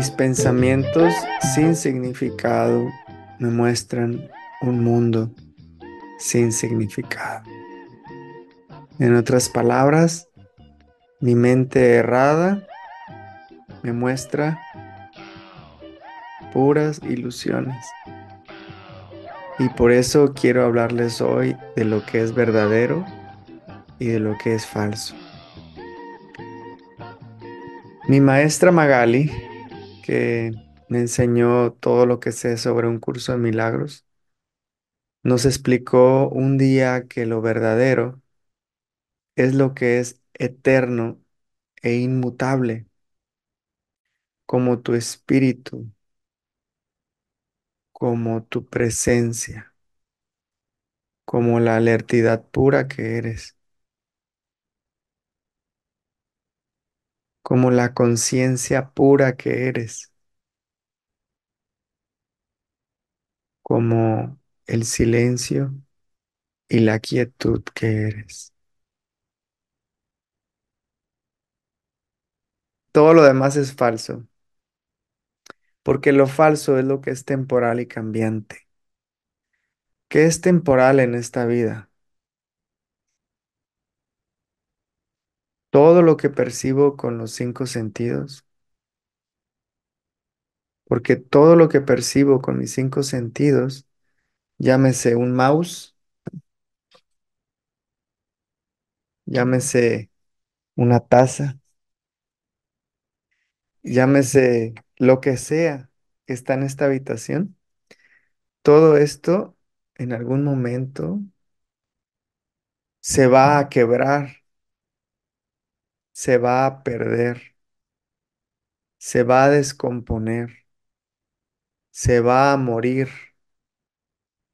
Mis pensamientos sin significado me muestran un mundo sin significado. En otras palabras, mi mente errada me muestra puras ilusiones. Y por eso quiero hablarles hoy de lo que es verdadero y de lo que es falso. Mi maestra Magali, que me enseñó todo lo que sé sobre un curso de milagros, nos explicó un día que lo verdadero es lo que es eterno e inmutable, como tu espíritu, como tu presencia, como la alertidad pura que eres, como la conciencia pura que eres, como el silencio y la quietud que eres. Todo lo demás es falso, porque lo falso es lo que es temporal y cambiante. ¿Qué es temporal en esta vida? Todo lo que percibo con los cinco sentidos, porque todo lo que percibo con mis cinco sentidos, llámese un mouse, llámese una taza, llámese lo que sea que está en esta habitación, todo esto en algún momento se va a quebrar, se va a perder, se va a descomponer, se va a morir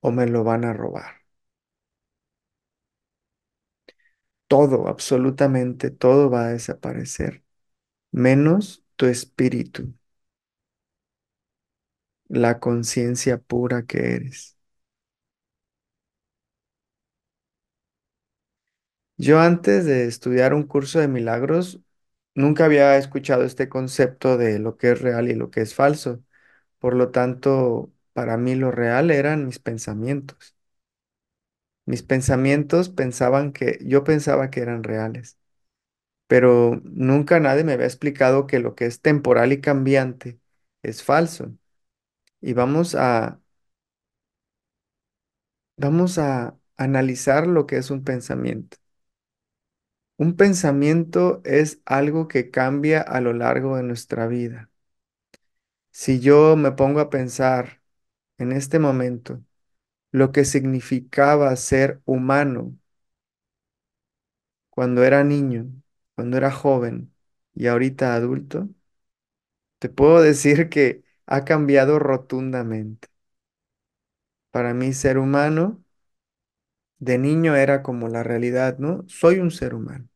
o me lo van a robar. Todo, absolutamente todo va a desaparecer, menos tu espíritu, la conciencia pura que eres. Yo antes de estudiar un curso de milagros, nunca había escuchado este concepto de lo que es real y lo que es falso. Por lo tanto, para mí lo real eran mis pensamientos. Mis pensamientos pensaban que, yo pensaba que eran reales, pero nunca nadie me había explicado que lo que es temporal y cambiante es falso. Y vamos a, vamos a analizar lo que es un pensamiento. Un pensamiento es algo que cambia a lo largo de nuestra vida. Si yo me pongo a pensar en este momento lo que significaba ser humano cuando era niño, cuando era joven y ahorita adulto, te puedo decir que ha cambiado rotundamente. Para mí ser humano de niño era como la realidad, ¿no? Soy un ser humano.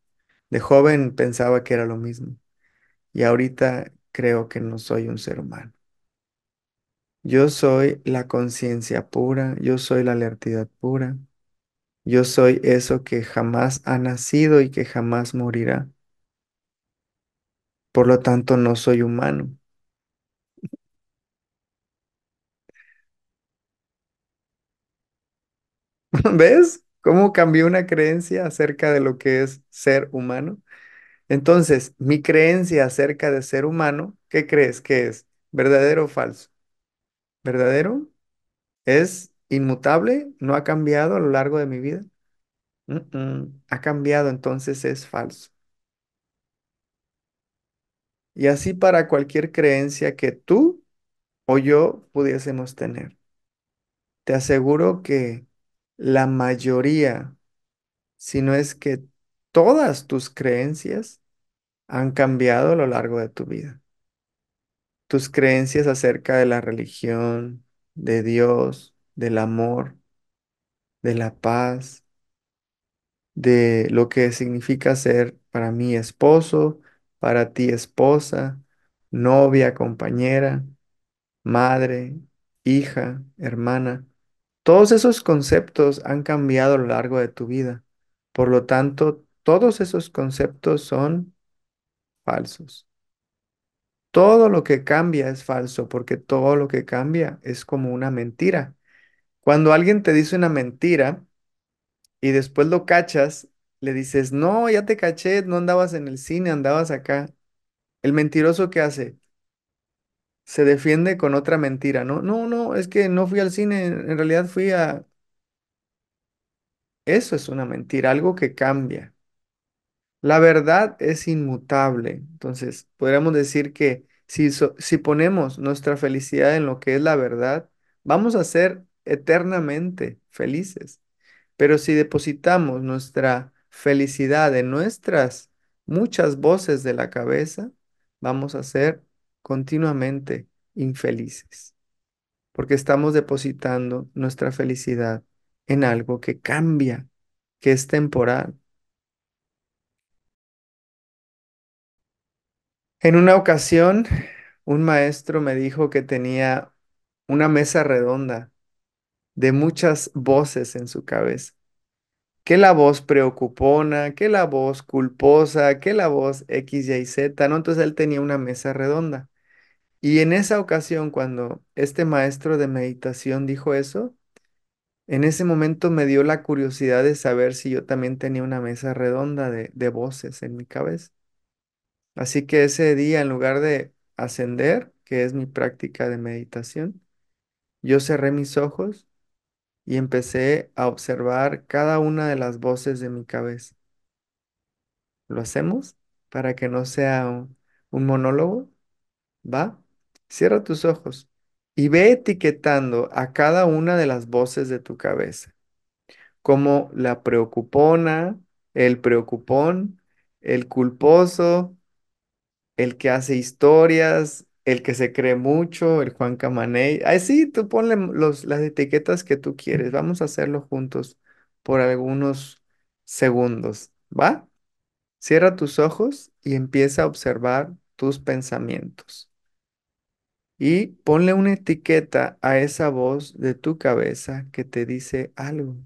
De joven pensaba que era lo mismo y ahorita creo que no soy un ser humano. Yo soy la conciencia pura, yo soy la alertidad pura, yo soy eso que jamás ha nacido y que jamás morirá. Por lo tanto, no soy humano. ¿Ves cómo cambió una creencia acerca de lo que es ser humano? Entonces, mi creencia acerca de ser humano, ¿qué crees que es? ¿Verdadero o falso? ¿Verdadero? ¿Es inmutable? ¿No ha cambiado a lo largo de mi vida? Ha cambiado, entonces es falso. Y así para cualquier creencia que tú o yo pudiésemos tener. Te aseguro que la mayoría, si no es que todas tus creencias han cambiado a lo largo de tu vida. Tus creencias acerca de la religión, de Dios, del amor, de la paz, de lo que significa ser para mí esposo, para ti esposa, novia, compañera, madre, hija, hermana. Todos esos conceptos han cambiado a lo largo de tu vida. Por lo tanto, todos esos conceptos son falsos. Todo lo que cambia es falso porque todo lo que cambia es como una mentira. Cuando alguien te dice una mentira y después lo cachas, le dices, no, ya te caché, no andabas en el cine, andabas acá. El mentiroso ¿qué hace? Se defiende con otra mentira. No, no, no, es que no fui al cine, en realidad fui a... Eso es una mentira, algo que cambia. La verdad es inmutable. Entonces, podríamos decir que si, si ponemos nuestra felicidad en lo que es la verdad, vamos a ser eternamente felices. Pero si depositamos nuestra felicidad en nuestras muchas voces de la cabeza, vamos a ser continuamente infelices, porque estamos depositando nuestra felicidad en algo que cambia, que es temporal. En una ocasión, un maestro me dijo que tenía una mesa redonda de muchas voces en su cabeza. Que la voz preocupona, que la voz culposa, que la voz X, Y, Z, ¿no? Entonces él tenía una mesa redonda. Y en esa ocasión, cuando este maestro de meditación dijo eso, en ese momento me dio la curiosidad de saber si yo también tenía una mesa redonda de, de voces en mi cabeza. Así que ese día, en lugar de ascender, que es mi práctica de meditación, yo cerré mis ojos y empecé a observar cada una de las voces de mi cabeza. ¿Lo hacemos? Para que no sea un, un monólogo, ¿va? Cierra tus ojos y ve etiquetando a cada una de las voces de tu cabeza, como la preocupona, el preocupón, el culposo, el que hace historias, el que se cree mucho, el Juan Camaney. Ay, sí, tú ponle los, las etiquetas que tú quieres. Vamos a hacerlo juntos por algunos segundos, ¿va? Cierra tus ojos y empieza a observar tus pensamientos. Y ponle una etiqueta a esa voz de tu cabeza que te dice algo.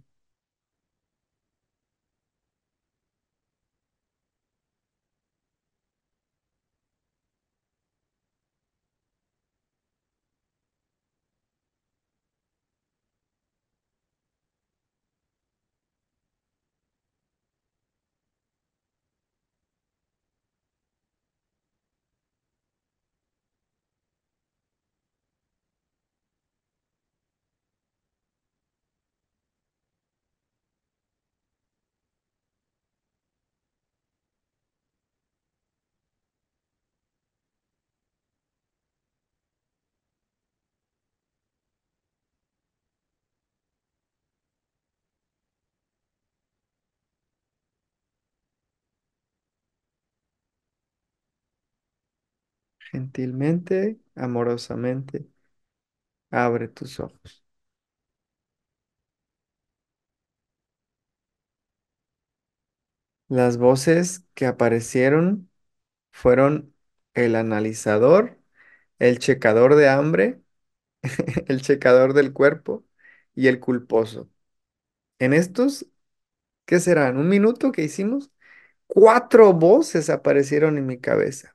Gentilmente, amorosamente, abre tus ojos. Las voces que aparecieron fueron el analizador, el checador de hambre, el checador del cuerpo y el culposo. En estos, ¿qué serán? ¿Un minuto que hicimos? Cuatro voces aparecieron en mi cabeza.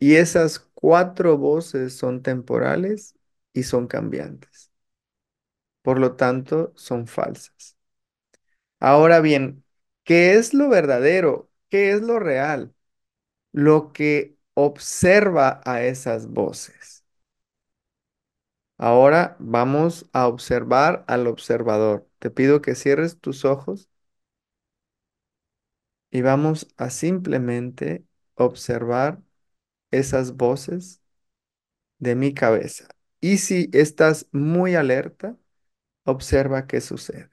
Y esas cuatro voces son temporales y son cambiantes. Por lo tanto, son falsas. Ahora bien, ¿qué es lo verdadero? ¿Qué es lo real? Lo que observa a esas voces. Ahora vamos a observar al observador. Te pido que cierres tus ojos y vamos a simplemente observar esas voces de mi cabeza. Y si estás muy alerta, observa qué sucede.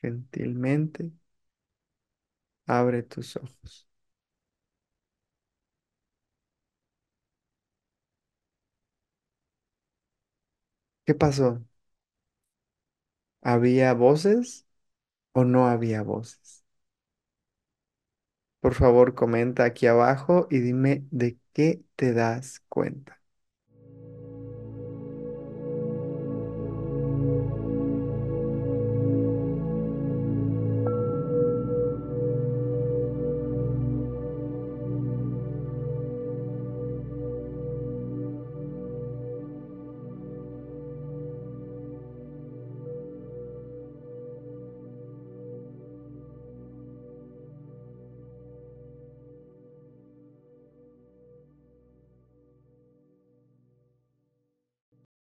Gentilmente Abre tus ojos. ¿Qué pasó? ¿Había voces o no había voces? Por favor, comenta aquí abajo y dime de qué te das cuenta.